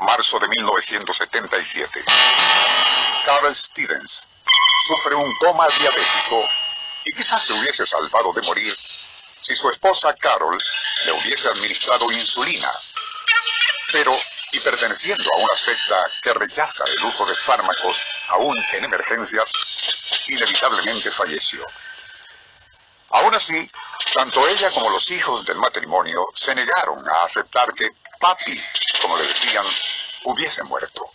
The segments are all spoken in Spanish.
marzo de 1977. Carl Stevens sufre un coma diabético y quizás se hubiese salvado de morir si su esposa Carol le hubiese administrado insulina. Pero, y perteneciendo a una secta que rechaza el uso de fármacos aún en emergencias, inevitablemente falleció. Aún así, tanto ella como los hijos del matrimonio se negaron a aceptar que papi, como le decían, muerto.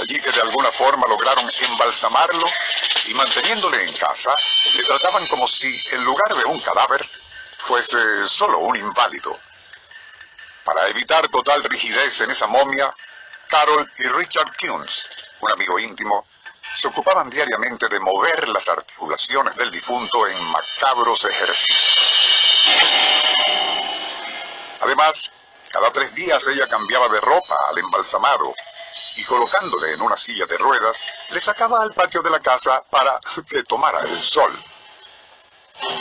Allí que de alguna forma lograron embalsamarlo y manteniéndole en casa, le trataban como si, en lugar de un cadáver, fuese solo un inválido. Para evitar total rigidez en esa momia, Carol y Richard Kuhns, un amigo íntimo, se ocupaban diariamente de mover las articulaciones del difunto en macabros ejercicios. Además, cada tres días ella cambiaba de ropa al embalsamado y colocándole en una silla de ruedas, le sacaba al patio de la casa para que tomara el sol.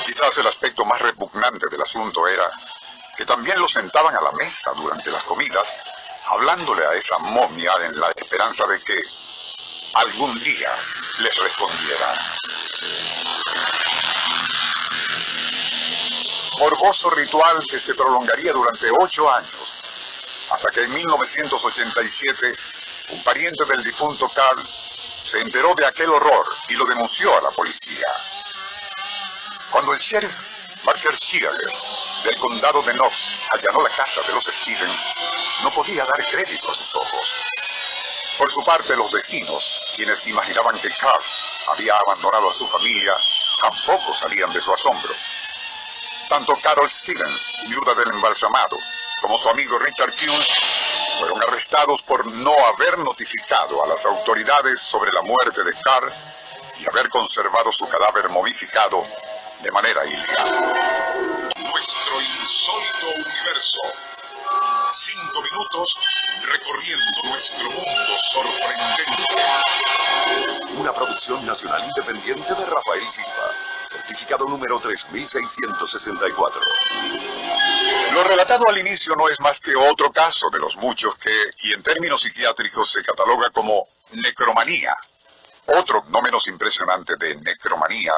Quizás el aspecto más repugnante del asunto era que también lo sentaban a la mesa durante las comidas, hablándole a esa momia en la esperanza de que algún día les respondiera. Morboso ritual que se prolongaría durante ocho años, hasta que en 1987 un pariente del difunto Carl se enteró de aquel horror y lo denunció a la policía. Cuando el sheriff Marker Shearer del condado de Knox allanó la casa de los Stevens, no podía dar crédito a sus ojos. Por su parte, los vecinos, quienes imaginaban que Carl había abandonado a su familia, tampoco salían de su asombro. Tanto Carol Stevens, viuda del embalsamado, como su amigo Richard Kuhns fueron arrestados por no haber notificado a las autoridades sobre la muerte de Carr y haber conservado su cadáver momificado de manera ilegal. Nuestro insólito universo. Cinco minutos recorriendo nuestro mundo sorprendente. Una producción nacional independiente de Rafael Silva. Certificado número 3664. Lo relatado al inicio no es más que otro caso de los muchos que, y en términos psiquiátricos se cataloga como necromanía. Otro no menos impresionante de necromanía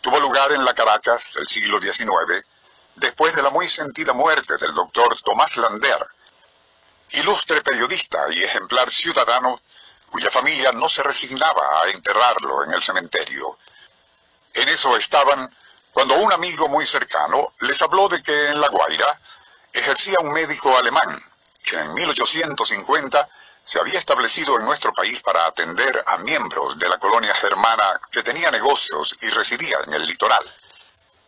tuvo lugar en la Caracas del siglo XIX, después de la muy sentida muerte del doctor Tomás Lander, ilustre periodista y ejemplar ciudadano cuya familia no se resignaba a enterrarlo en el cementerio. En eso estaban cuando un amigo muy cercano les habló de que en La Guaira ejercía un médico alemán que en 1850 se había establecido en nuestro país para atender a miembros de la colonia germana que tenía negocios y residía en el litoral.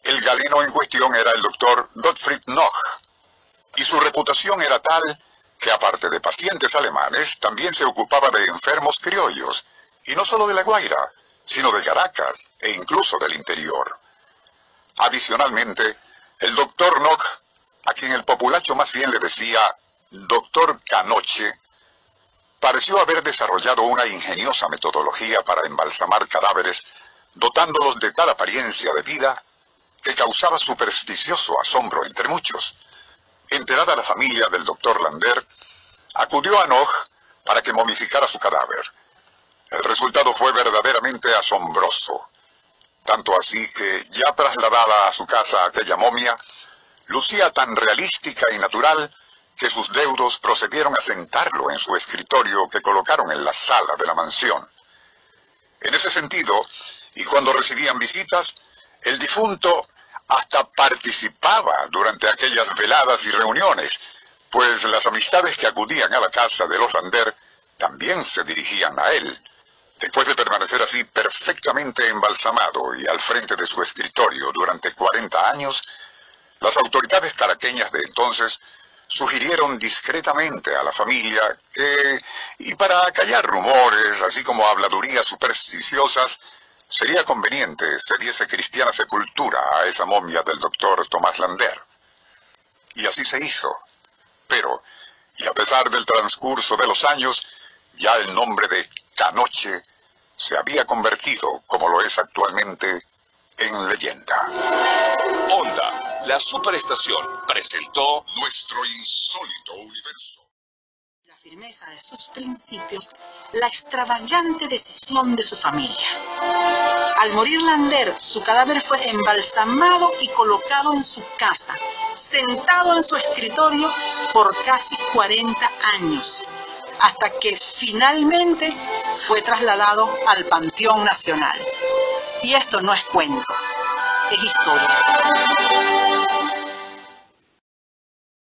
El galeno en cuestión era el doctor Gottfried Noch, y su reputación era tal que aparte de pacientes alemanes, también se ocupaba de enfermos criollos, y no solo de La Guaira, sino de Caracas e incluso del interior. Adicionalmente, el doctor Nock, a quien el populacho más bien le decía doctor Canoche, pareció haber desarrollado una ingeniosa metodología para embalsamar cadáveres, dotándolos de tal apariencia de vida que causaba supersticioso asombro entre muchos. Enterada la familia del doctor Lander, acudió a Nog para que momificara su cadáver. El resultado fue verdaderamente asombroso. Tanto así que, ya trasladada a su casa aquella momia, lucía tan realística y natural que sus deudos procedieron a sentarlo en su escritorio que colocaron en la sala de la mansión. En ese sentido, y cuando recibían visitas, el difunto hasta participaba durante aquellas veladas y reuniones, pues las amistades que acudían a la casa de los Lander también se dirigían a él, Después de permanecer así perfectamente embalsamado y al frente de su escritorio durante 40 años, las autoridades caraqueñas de entonces sugirieron discretamente a la familia que, y para callar rumores, así como habladurías supersticiosas, sería conveniente se diese cristiana sepultura a esa momia del doctor Tomás Lander. Y así se hizo. Pero, y a pesar del transcurso de los años, ya el nombre de Canoche se había convertido, como lo es actualmente, en leyenda. Onda, la superestación, presentó Nuestro insólito universo. la firmeza de sus principios, la extravagante decisión de su familia. Al morir Lander, su cadáver fue embalsamado y colocado en su casa, sentado en su escritorio por casi 40 años, hasta que finalmente fue trasladado al Panteón Nacional. Y esto no es cuento, es historia.